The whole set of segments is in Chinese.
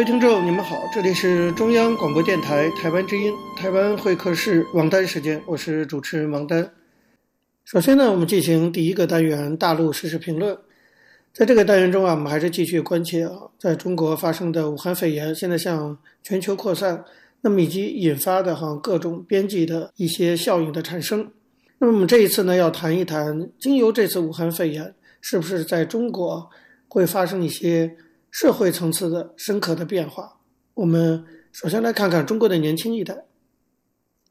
各位听众，你们好，这里是中央广播电台台湾之音，台湾会客室王丹时间，我是主持人王丹。首先呢，我们进行第一个单元大陆实时评论。在这个单元中啊，我们还是继续关切啊，在中国发生的武汉肺炎现在向全球扩散，那么以及引发的哈各种边际的一些效应的产生。那么我们这一次呢，要谈一谈，经由这次武汉肺炎，是不是在中国会发生一些社会层次的深刻的变化。我们首先来看看中国的年轻一代。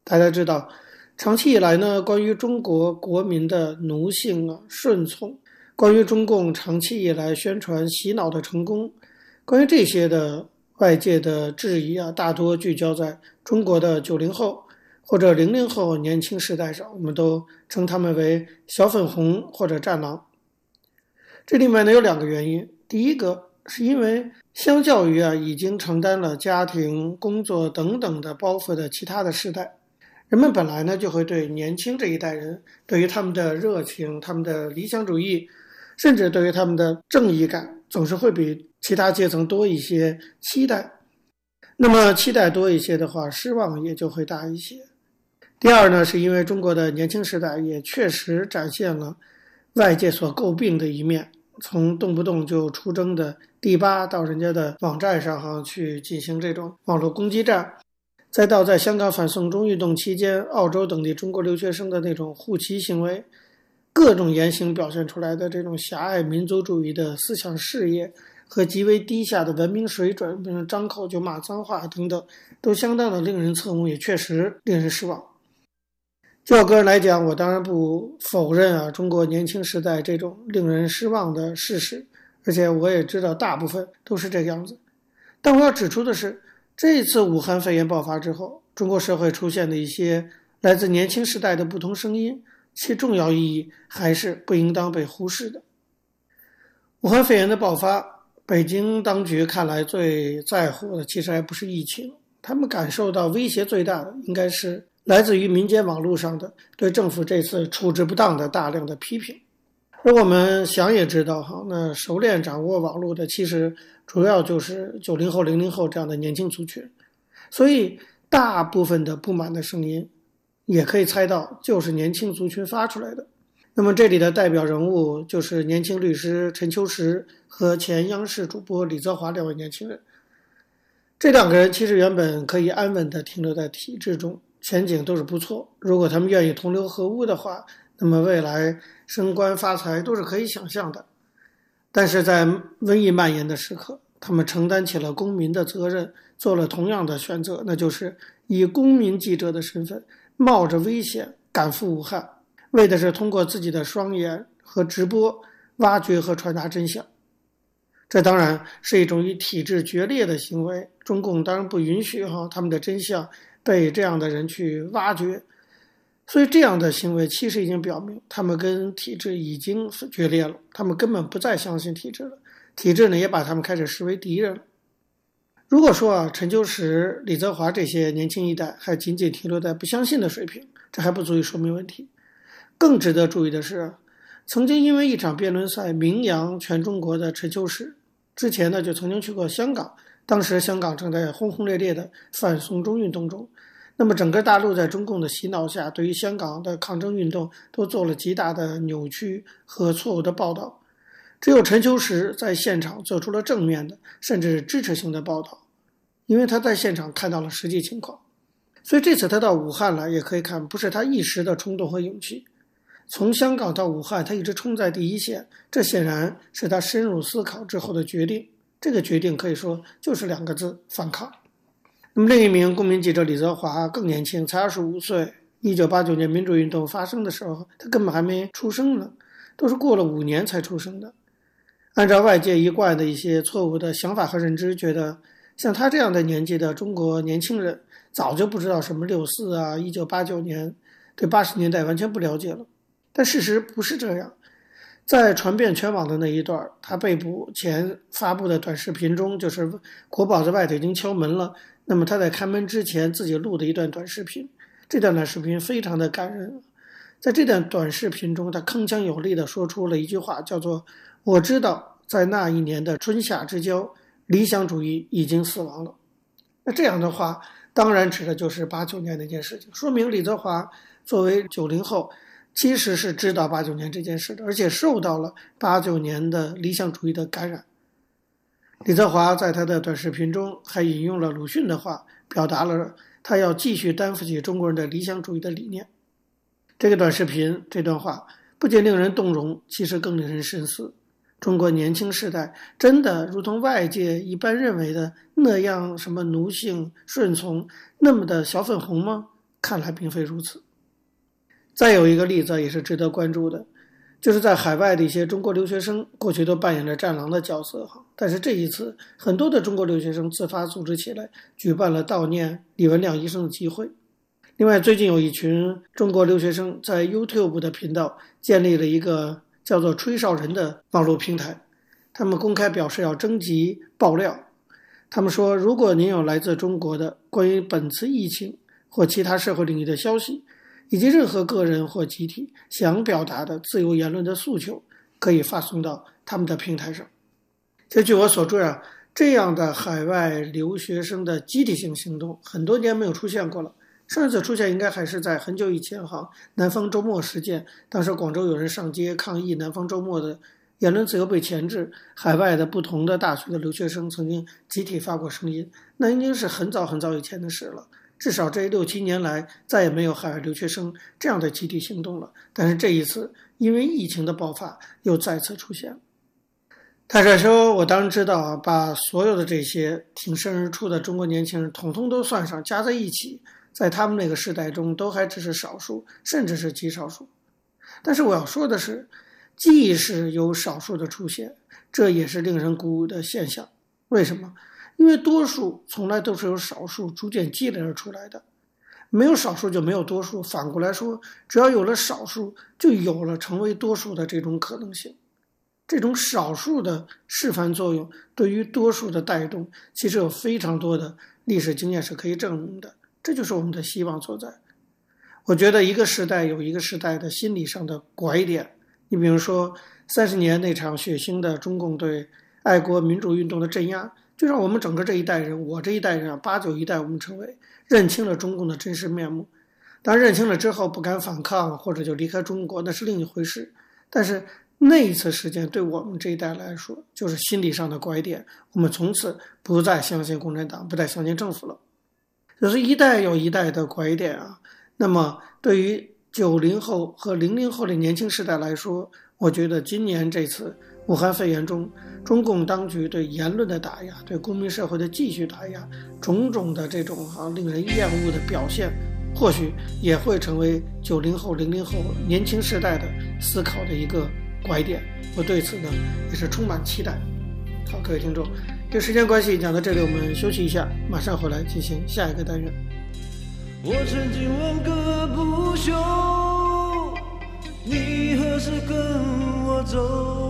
大家知道，长期以来呢，关于中国国民的奴性啊、顺从，关于中共长期以来宣传洗脑的成功，关于这些的外界的质疑啊，大多聚焦在中国的九零后或者零零后年轻时代上。我们都称他们为“小粉红”或者“战狼”。这里面呢有两个原因，第一个。是因为相较于啊已经承担了家庭、工作等等的包袱的其他的世代，人们本来呢就会对年轻这一代人，对于他们的热情、他们的理想主义，甚至对于他们的正义感，总是会比其他阶层多一些期待。那么期待多一些的话，失望也就会大一些。第二呢，是因为中国的年轻时代也确实展现了外界所诟病的一面。从动不动就出征的第八到人家的网站上哈去进行这种网络攻击战，再到在香港反送中运动期间，澳洲等地中国留学生的那种护旗行为，各种言行表现出来的这种狭隘民族主义的思想事业和极为低下的文明水准，比如张口就骂脏话等等，都相当的令人侧目，也确实令人失望。就我个人来讲，我当然不否认啊，中国年轻时代这种令人失望的事实，而且我也知道大部分都是这个样子。但我要指出的是，这次武汉肺炎爆发之后，中国社会出现的一些来自年轻时代的不同声音，其重要意义还是不应当被忽视的。武汉肺炎的爆发，北京当局看来最在乎的其实还不是疫情，他们感受到威胁最大的应该是。来自于民间网络上的对政府这次处置不当的大量的批评，而我们想也知道哈，那熟练掌握网络的其实主要就是九零后、零零后这样的年轻族群，所以大部分的不满的声音，也可以猜到就是年轻族群发出来的。那么这里的代表人物就是年轻律师陈秋实和前央视主播李泽华两位年轻人，这两个人其实原本可以安稳地停留在体制中。前景都是不错，如果他们愿意同流合污的话，那么未来升官发财都是可以想象的。但是在瘟疫蔓延的时刻，他们承担起了公民的责任，做了同样的选择，那就是以公民记者的身份，冒着危险赶赴武汉，为的是通过自己的双眼和直播挖掘和传达真相。这当然是一种与体制决裂的行为，中共当然不允许哈他们的真相。被这样的人去挖掘，所以这样的行为其实已经表明，他们跟体制已经决裂了，他们根本不再相信体制了，体制呢也把他们开始视为敌人。如果说啊，陈秋实、李泽华这些年轻一代还仅仅停留在不相信的水平，这还不足以说明问题。更值得注意的是，曾经因为一场辩论赛名扬全中国的陈秋实，之前呢就曾经去过香港。当时香港正在轰轰烈烈的反送中运动中，那么整个大陆在中共的洗脑下，对于香港的抗争运动都做了极大的扭曲和错误的报道。只有陈秋实在现场做出了正面的，甚至支持性的报道，因为他在现场看到了实际情况。所以这次他到武汉来，也可以看不是他一时的冲动和勇气。从香港到武汉，他一直冲在第一线，这显然是他深入思考之后的决定。这个决定可以说就是两个字：反抗。那么另一名公民记者李泽华更年轻，才二十五岁。一九八九年民主运动发生的时候，他根本还没出生呢，都是过了五年才出生的。按照外界一贯的一些错误的想法和认知，觉得像他这样的年纪的中国年轻人，早就不知道什么六四啊，一九八九年，对八十年代完全不了解了。但事实不是这样，在传遍全网的那一段，他被捕前发布的短视频中，就是国宝在外头已经敲门了。那么他在开门之前自己录的一段短视频，这段短视频非常的感人。在这段短视频中，他铿锵有力地说出了一句话，叫做“我知道，在那一年的春夏之交，理想主义已经死亡了。”那这样的话，当然指的就是八九年那件事情，说明李泽华作为九零后，其实是知道八九年这件事的，而且受到了八九年的理想主义的感染。李泽华在他的短视频中还引用了鲁迅的话，表达了他要继续担负起中国人的理想主义的理念。这个短视频这段话不仅令人动容，其实更令人深思：中国年轻世代真的如同外界一般认为的那样什么奴性顺从，那么的小粉红吗？看来并非如此。再有一个例子也是值得关注的，就是在海外的一些中国留学生，过去都扮演着战狼的角色哈，但是这一次很多的中国留学生自发组织起来，举办了悼念李文亮医生的集会。另外，最近有一群中国留学生在 YouTube 的频道建立了一个叫做“吹哨人”的网络平台，他们公开表示要征集爆料。他们说，如果您有来自中国的关于本次疫情或其他社会领域的消息，以及任何个人或集体想表达的自由言论的诉求，可以发送到他们的平台上。这据我所知啊，这样的海外留学生的集体性行动很多年没有出现过了。上一次出现应该还是在很久以前哈，南方周末事件，当时广州有人上街抗议南方周末的言论自由被钳制，海外的不同的大学的留学生曾经集体发过声音，那已经是很早很早以前的事了。至少这六七年来再也没有海外留学生这样的集体行动了。但是这一次因为疫情的爆发又再次出现。坦率说，我当然知道啊，把所有的这些挺身而出的中国年轻人统统都算上，加在一起。在他们那个时代中，都还只是少数，甚至是极少数。但是我要说的是，即使有少数的出现，这也是令人鼓舞的现象。为什么？因为多数从来都是由少数逐渐积累而出来的。没有少数就没有多数。反过来说，只要有了少数，就有了成为多数的这种可能性。这种少数的示范作用对于多数的带动，其实有非常多的历史经验是可以证明的。这就是我们的希望所在。我觉得一个时代有一个时代的心理上的拐点。你比如说，三十年那场血腥的中共对爱国民主运动的镇压，就让我们整个这一代人，我这一代人啊，八九一代，我们称为认清了中共的真实面目。当，认清了之后不敢反抗，或者就离开中国，那是另一回事。但是那一次事件对我们这一代来说，就是心理上的拐点。我们从此不再相信共产党，不再相信政府了。就是一代有一代的拐点啊。那么，对于九零后和零零后的年轻世代来说，我觉得今年这次武汉肺炎中，中共当局对言论的打压，对公民社会的继续打压，种种的这种、令人厌恶的表现，或许也会成为九零后、零零后年轻世代的思考的一个拐点。我对此呢也是充满期待。好，各位听众。这时间关系，讲到这里，我们休息一下，马上回来进行下一个单元。我曾经问个不休，你何时跟我走？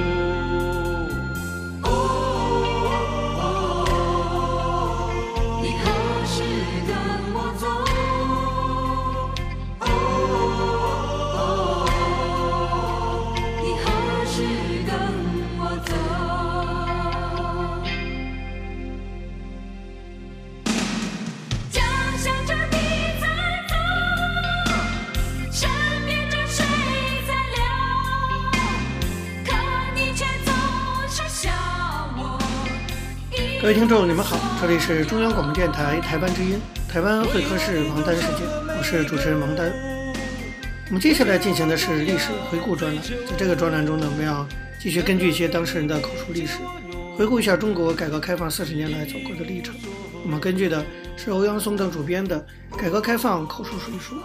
位听众，你们好，这里是中央广播电台台湾之音，台湾会客室王丹时间，我是主持人王丹。我们接下来进行的是历史回顾专栏，在这个专栏中呢，我们要继续根据一些当事人的口述历史，回顾一下中国改革开放四十年来走过的历程。我们根据的是欧阳松等主编的《改革开放口述书》一书。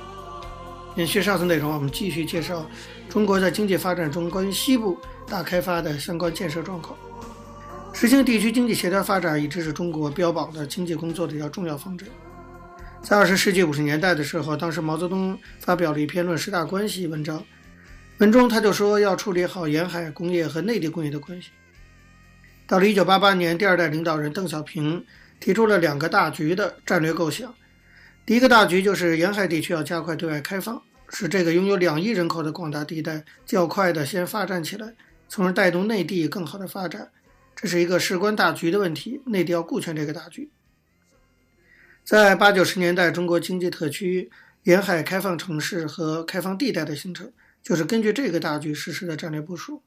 延续上次内容，我们继续介绍中国在经济发展中关于西部大开发的相关建设状况。实行地区经济协调发展一直是中国标榜的经济工作的一条重要方针。在二十世纪五十年代的时候，当时毛泽东发表了一篇《论十大关系》文章，文中他就说要处理好沿海工业和内地工业的关系。到了一九八八年，第二代领导人邓小平提出了两个大局的战略构想。第一个大局就是沿海地区要加快对外开放，使这个拥有两亿人口的广大地带较快的先发展起来，从而带动内地更好的发展。这是一个事关大局的问题，内地要顾全这个大局。在八九十年代，中国经济特区沿海开放城市和开放地带的形成，就是根据这个大局实施的战略部署。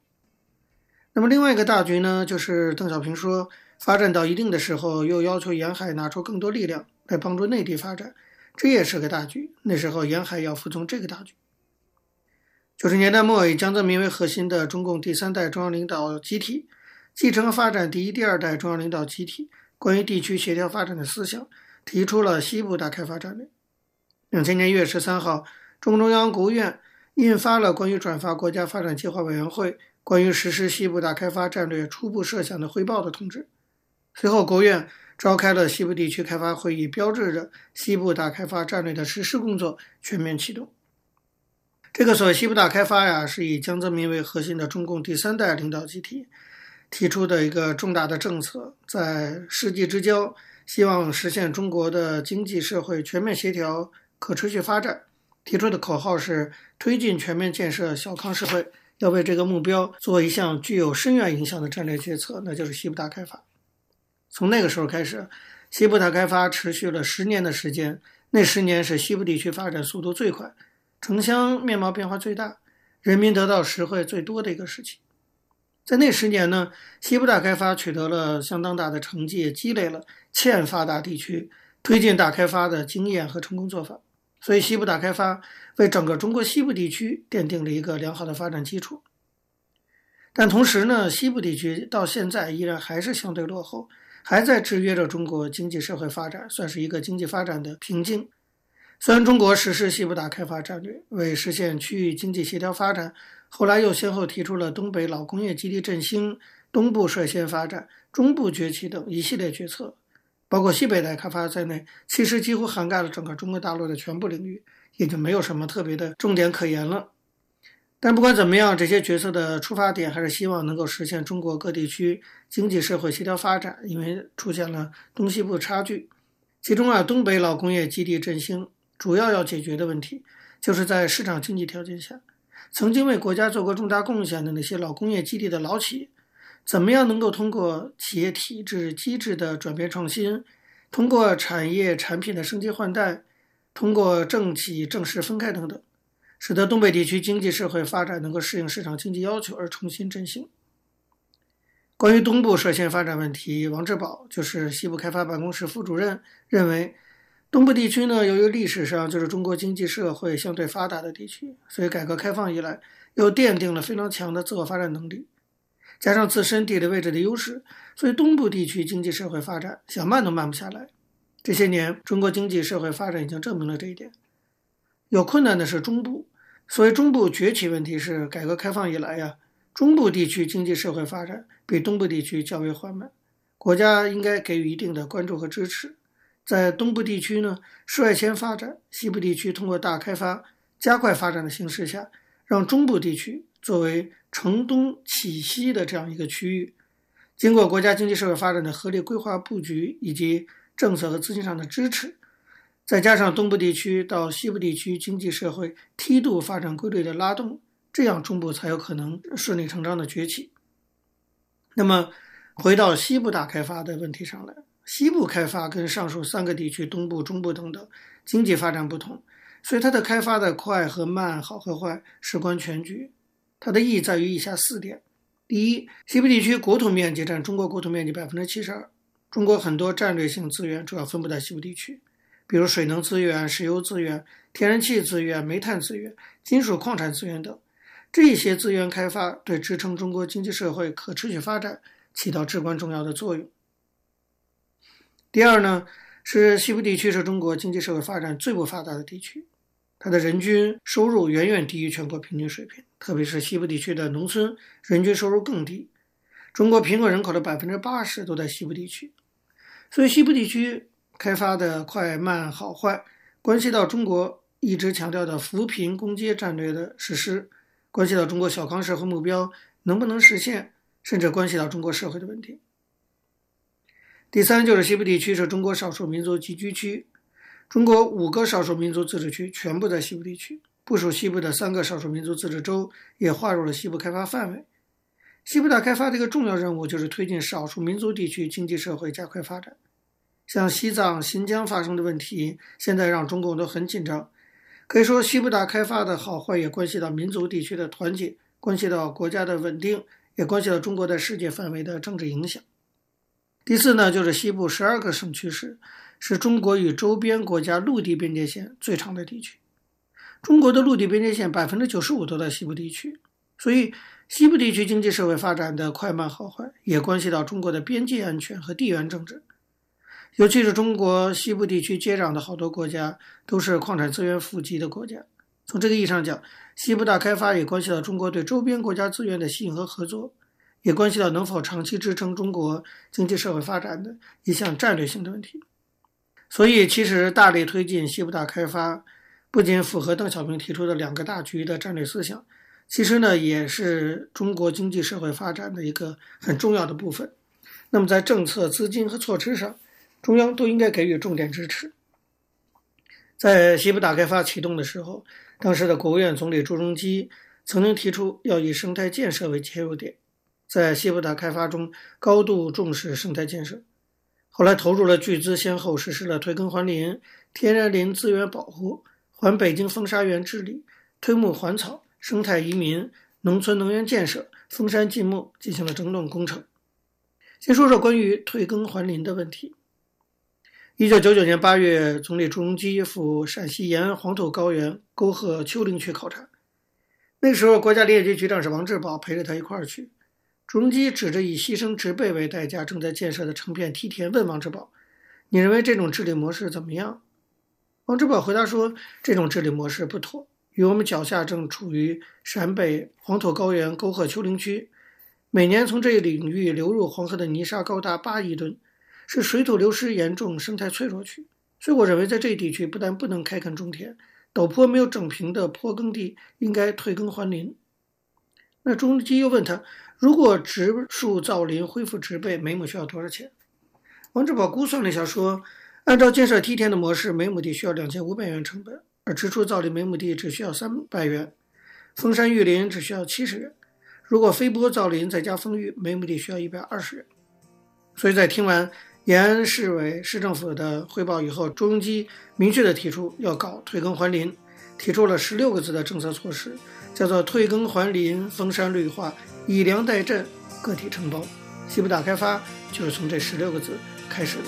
那么另外一个大局呢，就是邓小平说，发展到一定的时候，又要求沿海拿出更多力量来帮助内地发展，这也是个大局。那时候沿海要服从这个大局。九十年代末，以江泽民为核心的中共第三代中央领导集体。继承发展第一、第二代中央领导集体关于地区协调发展的思想，提出了西部大开发战略。两千年一月十三号，中共中央、国务院印发了关于转发国家发展计划委员会关于实施西部大开发战略初步设想的汇报的通知。随后，国务院召开了西部地区开发会议，标志着西部大开发战略的实施工作全面启动。这个所谓西部大开发呀，是以江泽民为核心的中共第三代领导集体。提出的一个重大的政策，在世纪之交，希望实现中国的经济社会全面协调、可持续发展。提出的口号是推进全面建设小康社会，要为这个目标做一项具有深远影响的战略决策，那就是西部大开发。从那个时候开始，西部大开发持续了十年的时间，那十年是西部地区发展速度最快、城乡面貌变化最大、人民得到实惠最多的一个时期。在那十年呢，西部大开发取得了相当大的成绩，积累了欠发达地区推进大开发的经验和成功做法。所以，西部大开发为整个中国西部地区奠定了一个良好的发展基础。但同时呢，西部地区到现在依然还是相对落后，还在制约着中国经济社会发展，算是一个经济发展的瓶颈。虽然中国实施西部大开发战略，为实现区域经济协调发展。后来又先后提出了东北老工业基地振兴、东部率先发展、中部崛起等一系列决策，包括西北大开发在内，其实几乎涵盖了整个中国大陆的全部领域，也就没有什么特别的重点可言了。但不管怎么样，这些决策的出发点还是希望能够实现中国各地区经济社会协调发展，因为出现了东西部差距。其中啊，东北老工业基地振兴主要要解决的问题，就是在市场经济条件下。曾经为国家做过重大贡献的那些老工业基地的老企业，怎么样能够通过企业体制机制的转变创新，通过产业产品的升级换代，通过政企政事分开等等，使得东北地区经济社会发展能够适应市场经济要求而重新振兴。关于东部率先发展问题，王志宝就是西部开发办公室副主任，认为。东部地区呢，由于历史上就是中国经济社会相对发达的地区，所以改革开放以来又奠定了非常强的自我发展能力，加上自身地理位置的优势，所以东部地区经济社会发展想慢都慢不下来。这些年，中国经济社会发展已经证明了这一点。有困难的是中部，所谓中部崛起问题是改革开放以来呀，中部地区经济社会发展比东部地区较为缓慢，国家应该给予一定的关注和支持。在东部地区呢，率先发展；西部地区通过大开发加快发展的形势下，让中部地区作为承东启西的这样一个区域，经过国家经济社会发展的合理规划布局以及政策和资金上的支持，再加上东部地区到西部地区经济社会梯度发展规律的拉动，这样中部才有可能顺理成章的崛起。那么，回到西部大开发的问题上来。西部开发跟上述三个地区东部、中部等等经济发展不同，所以它的开发的快和慢、好和坏事关全局。它的意义在于以下四点：第一，西部地区国土面积占中国国土面积百分之七十二，中国很多战略性资源主要分布在西部地区，比如水能资源、石油资源、天然气资源、煤炭资源、金属矿产资源等。这些资源开发对支撑中国经济社会可持续发展起到至关重要的作用。第二呢，是西部地区是中国经济社会发展最不发达的地区，它的人均收入远远低于全国平均水平，特别是西部地区的农村人均收入更低。中国贫困人口的百分之八十都在西部地区，所以西部地区开发的快慢好坏，关系到中国一直强调的扶贫攻坚战略的实施，关系到中国小康社会目标能不能实现，甚至关系到中国社会的问题。第三就是西部地区是中国少数民族集聚区，中国五个少数民族自治区全部在西部地区，部属西部的三个少数民族自治州也划入了西部开发范围。西部大开发的一个重要任务就是推进少数民族地区经济社会加快发展。像西藏、新疆发生的问题，现在让中共都很紧张。可以说，西部大开发的好坏也关系到民族地区的团结，关系到国家的稳定，也关系到中国在世界范围的政治影响。第四呢，就是西部十二个省区市，是中国与周边国家陆地边界线最长的地区。中国的陆地边界线百分之九十五都在西部地区，所以。西部地区经济社会发展的快慢好坏，也关系到中国的边界安全和地缘政治。尤其是中国西部地区接壤的好多国家，都是矿产资源富集的国家。从这个意义上讲，西部大开发也关系到中国对周边国家资源的吸引和合作，也关系到能否长期支撑中国经济社会发展的一项战略性的问题。所以，其实大力推进西部大开发，不仅符合邓小平提出的两个大局的战略思想。其实呢，也是中国经济社会发展的一个很重要的部分。那么，在政策、资金和措施上，中央都应该给予重点支持。在西部大开发启动的时候，当时的国务院总理朱镕基曾经提出要以生态建设为切入点，在西部大开发中高度重视生态建设。后来投入了巨资，先后实施了退耕还林、天然林资源保护、还北京风沙源治理、推木还草。生态移民、农村能源建设、封山禁牧进行了整顿工程。先说说关于退耕还林的问题。一九九九年八月，总理朱镕基赴陕西延安黄土高原沟壑丘陵区考察。那时候，国家林业局局长是王志宝，陪着他一块儿去。朱镕基指着以牺牲植被为代价正在建设的成片梯田，问王志宝：“你认为这种治理模式怎么样？”王志宝回答说：“这种治理模式不妥。”与我们脚下正处于陕北黄土高原沟壑丘陵区，每年从这一领域流入黄河的泥沙高达八亿吨，是水土流失严重、生态脆弱区。所以，我认为在这一地区不但不能开垦种田，陡坡没有整平的坡耕地应该退耕还林。那朱镕基又问他，如果植树造林恢复植被，每亩需要多少钱？王志宝估算了一下，说，按照建设梯田的模式，每亩地需要两千五百元成本。而植树造林每亩地只需要三百元，封山育林只需要七十元。如果飞播造林再加封育，每亩地需要一百二十元。所以在听完延安市委市政府的汇报以后，朱镕基明确地提出要搞退耕还林，提出了十六个字的政策措施，叫做退耕还林、封山绿化、以粮代赈、个体承包。西部大开发就是从这十六个字开始的。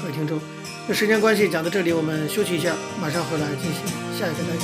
各位听众。那时间关系，讲到这里，我们休息一下，马上回来进行下一个单元。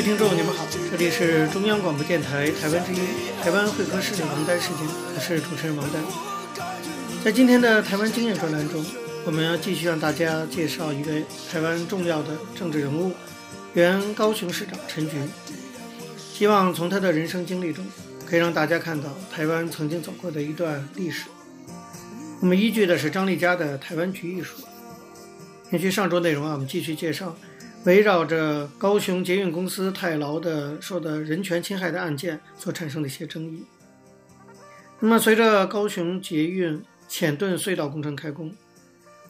位听众，你们好，这里是中央广播电台台湾之音，台湾会客室的王丹时间，我是主持人王丹。在今天的台湾经验专栏中，我们要继续向大家介绍一位台湾重要的政治人物，原高雄市长陈菊。希望从他的人生经历中，可以让大家看到台湾曾经走过的一段历史。我们依据的是张丽佳的《台湾局》一书。延续上周内容啊，我们继续介绍围绕着高雄捷运公司太劳的受的人权侵害的案件所产生的一些争议。那么，随着高雄捷运浅顿隧道工程开工，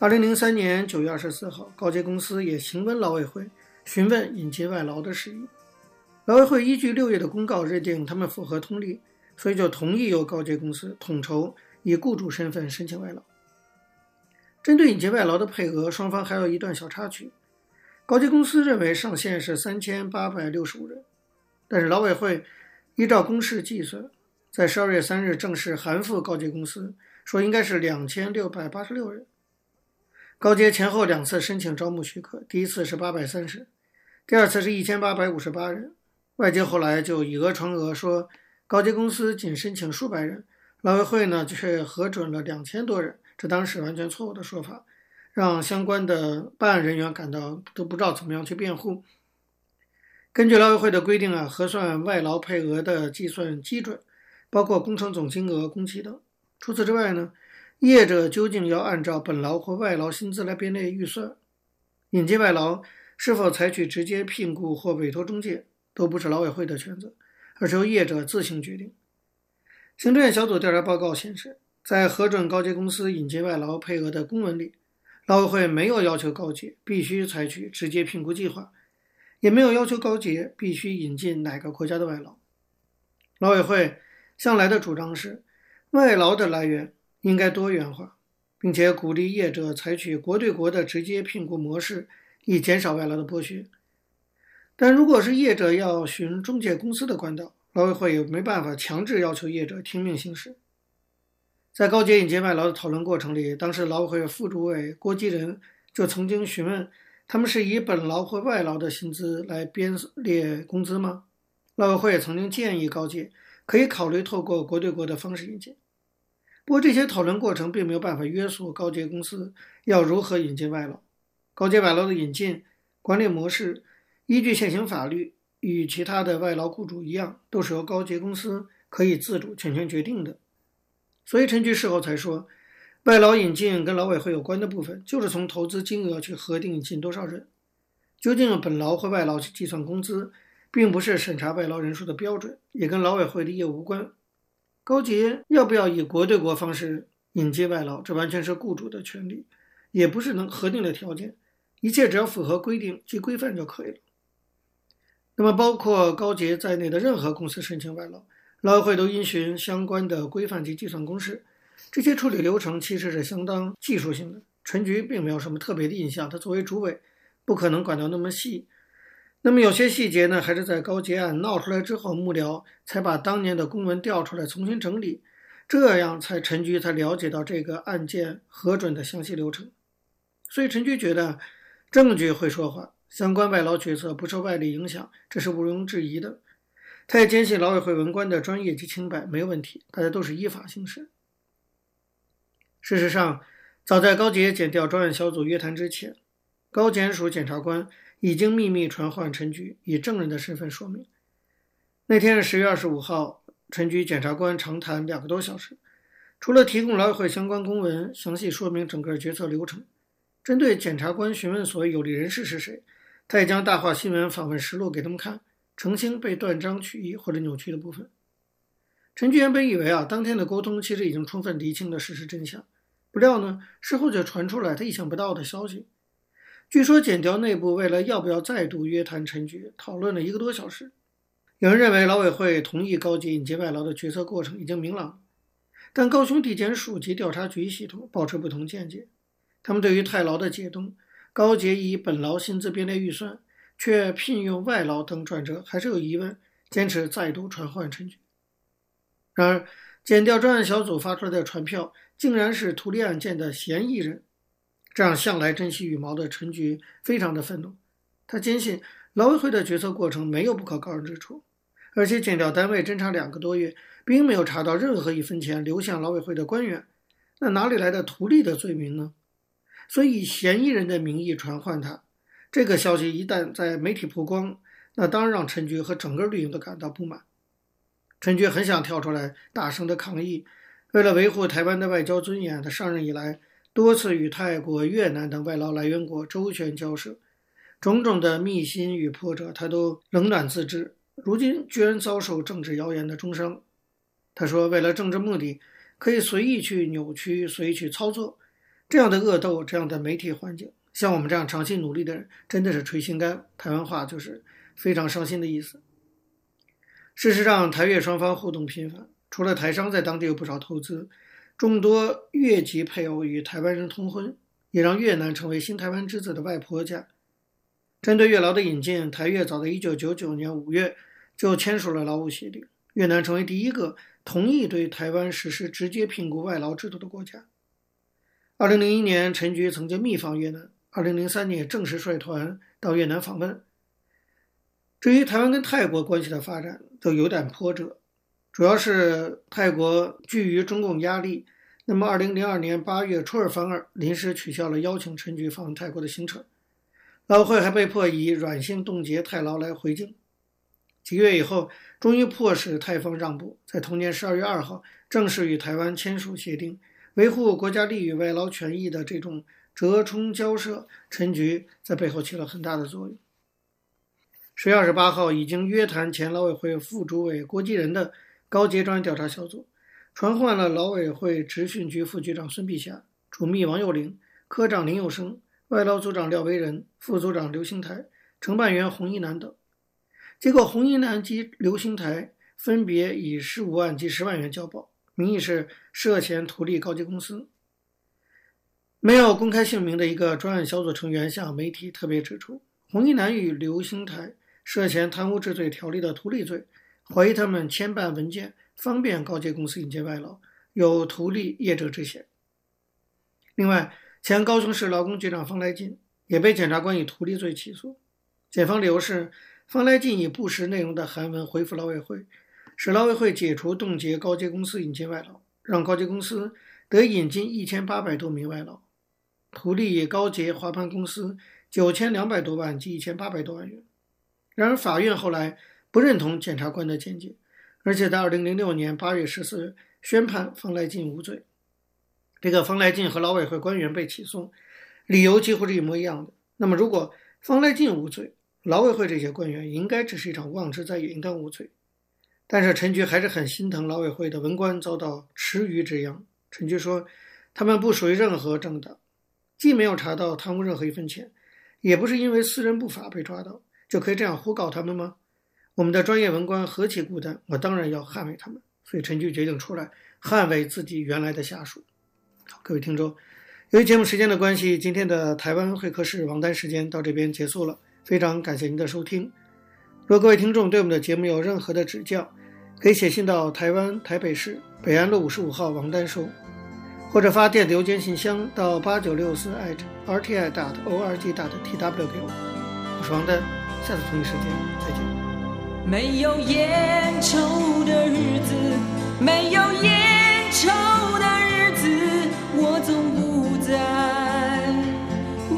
二零零三年九月二十四号，高捷公司也询问劳委会，询问引进外劳的事宜。劳委会依据六月的公告认定他们符合通例，所以就同意由高捷公司统筹以雇主身份申请外劳。针对引进外劳的配额，双方还有一段小插曲。高捷公司认为上限是三千八百六十五人，但是劳委会依照公式计算，在十二月三日正式函复高捷公司，说应该是两千六百八十六人。高捷前后两次申请招募许可，第一次是八百三十，第二次是一千八百五十八人。外界后来就以讹传讹，说高捷公司仅申请数百人，劳委会呢却核准了两千多人。这当时完全错误的说法，让相关的办案人员感到都不知道怎么样去辩护。根据劳委会的规定啊，核算外劳配额的计算基准包括工程总金额、工期等。除此之外呢，业者究竟要按照本劳或外劳薪资来编列预算，引进外劳是否采取直接聘雇或委托中介，都不是劳委会的权责，而是由业者自行决定。行政院小组调查报告显示，在核准高捷公司引进外劳配额的公文里，劳委会没有要求高捷必须采取直接聘雇计划，也没有要求高捷必须引进哪个国家的外劳。劳委会向来的主张是，外劳的来源应该多元化，并且鼓励业者采取国对国的直接聘雇模式，以减少外劳的剥削。但如果是业者要寻中介公司的管道，劳委会也没办法强制要求业者听命行事。在高捷引进外劳的讨论过程里，当时劳委会副主委郭基仁就曾经询问，他们是以本劳或外劳的薪资来编列工资吗？劳委会也曾经建议高捷可以考虑透过国对国的方式引进。不过这些讨论过程并没有办法约束高捷公司要如何引进外劳。高捷外劳的引进管理模式，依据现行法律，与其他的外劳雇主一样，都是由高捷公司可以自主全权决定的。所以陈局事后才说，外劳引进跟劳委会有关的部分，就是从投资金额去核定引进多少人。究竟本劳或外劳去计算工资，并不是审查外劳人数的标准，也跟劳委会的业务无关。高捷要不要以国对国方式引进外劳，这完全是雇主的权利，也不是能核定的条件。一切只要符合规定及规范就可以了。那么，包括高捷在内的任何公司申请外劳。劳委会都遵循相关的规范及计算公式，这些处理流程其实是相当技术性的。陈局并没有什么特别的印象，他作为主委，不可能管到那么细。那么有些细节呢，还是在高捷案闹出来之后，幕僚才把当年的公文调出来重新整理，这样才陈局才了解到这个案件核准的详细流程。所以陈局觉得证据会说话，相关外劳决策不受外力影响，这是毋庸置疑的。他也坚信劳委会文官的专业及清白没有问题，大家都是依法行事。事实上，早在高杰检调专案小组约谈之前，高检署检察官已经秘密传唤陈菊，以证人的身份说明。那天是十月二十五号，陈菊检察官长谈两个多小时，除了提供劳委会相关公文，详细说明整个决策流程。针对检察官询问所谓有利人士是谁，他也将大话新闻访问实录给他们看。澄清被断章取义或者扭曲的部分。陈菊原本以为啊，当天的沟通其实已经充分厘清了事实真相，不料呢，事后就传出来他意想不到的消息。据说检调内部为了要不要再度约谈陈菊，讨论了一个多小时。有人认为劳委会同意高捷引进外劳的决策过程已经明朗，但高雄地检署及调查局系统保持不同见解。他们对于太劳的解冻，高捷以本劳薪资编列预算。却聘用外劳等转折还是有疑问，坚持再度传唤陈菊。然而，检调专案小组发出来的传票竟然是图利案件的嫌疑人，这让向来珍惜羽毛的陈菊非常的愤怒。他坚信劳委会的决策过程没有不可告人之处，而且检调单位侦查两个多月，并没有查到任何一分钱流向劳委会的官员，那哪里来的图利的罪名呢？所以以嫌疑人的名义传唤他，这个消息一旦在媒体曝光，那当然让陈菊和整个绿营都感到不满。陈菊很想跳出来大声的抗议，为了维护台湾的外交尊严，他上任以来多次与泰国、越南等外劳来源国周旋交涉，种种的密辛与波折，他都冷暖自知。如今居然遭受政治谣言的中伤。他说：“为了政治目的，可以随意去扭曲、随意去操作。”这样的恶斗，这样的媒体环境，像我们这样长期努力的人，真的是捶心肝。台湾话就是非常伤心的意思。事实上，台越双方互动频繁，除了台商在当地有不少投资，众多越籍配偶与台湾人通婚，也让越南成为新台湾之子的外婆家。针对越劳的引进，台越早在1999年5月就签署了劳务协定，越南成为第一个同意对台湾实施直接聘雇外劳制度的国家。二零零一年，陈菊曾经密访越南。二零零三年，正式率团到越南访问。至于台湾跟泰国关系的发展，都有点波折，主要是泰国惧于中共压力，那么二零零二年八月出尔反尔，临时取消了邀请陈菊访问泰国的行程。老会还被迫以软性冻结泰劳来回敬。几个月以后，终于迫使泰方让步，在同年十二月二号正式与台湾签署协定。维护国家利益与外劳权益的这种折冲交涉，陈局在背后起了很大的作用。十月二十八号，已经约谈前劳委会副主委郭继仁的高阶专案调查小组，传唤了劳委会职训局副局长孙碧霞、主秘王幼玲、科长林佑生、外劳组长廖维仁、副组长刘兴台、承办员洪一南等。结果，洪一南及刘兴台分别以十五万及十万元交保。名义是涉嫌图利高级公司，没有公开姓名的一个专案小组成员向媒体特别指出，红衣男与刘兴台涉嫌贪污治罪条例的图利罪，怀疑他们签办文件方便高级公司引进外劳，有图利业者之嫌。另外，前高雄市劳工局长方来进也被检察官以图利罪起诉，检方理由是方来进以不实内容的韩文回复劳委会。使劳委会解除冻结高阶公司引进外劳，让高阶公司得引进一千八百多名外劳，图利高捷华潘公司九千两百多万及一千八百多万元。然而，法院后来不认同检察官的见解，而且在二零零六年八月十四日宣判方来进无罪。这个方来进和劳委会官员被起诉，理由几乎是一模一样的。那么，如果方来进无罪，劳委会这些官员应该只是一场妄之灾也，应当无罪。但是陈菊还是很心疼劳委会的文官遭到池鱼之殃。陈菊说：“他们不属于任何政党，既没有查到贪污任何一分钱，也不是因为私人不法被抓到，就可以这样胡搞他们吗？我们的专业文官何其孤单，我当然要捍卫他们。所以陈局决定出来捍卫自己原来的下属。”好，各位听众，由于节目时间的关系，今天的台湾会客室王丹时间到这边结束了。非常感谢您的收听。若各位听众对我们的节目有任何的指教，可以写信到台湾台北市北安路五十五号王丹收，或者发电子邮件信箱到八九六四 @rti dot org dot tw 给我。我是王丹，下次同一时间再见。没有烟抽的日子，没有烟抽的日子，我总不在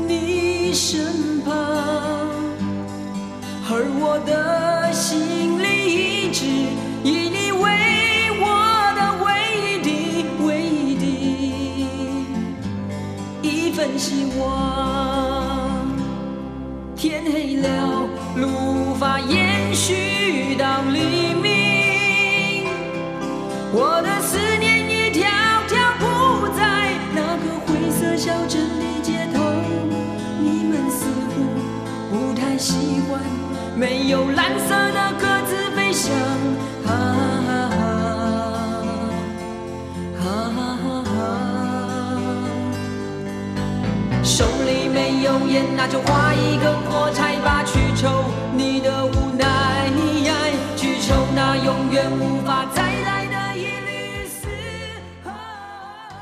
你身希望。天黑了，路那就画一个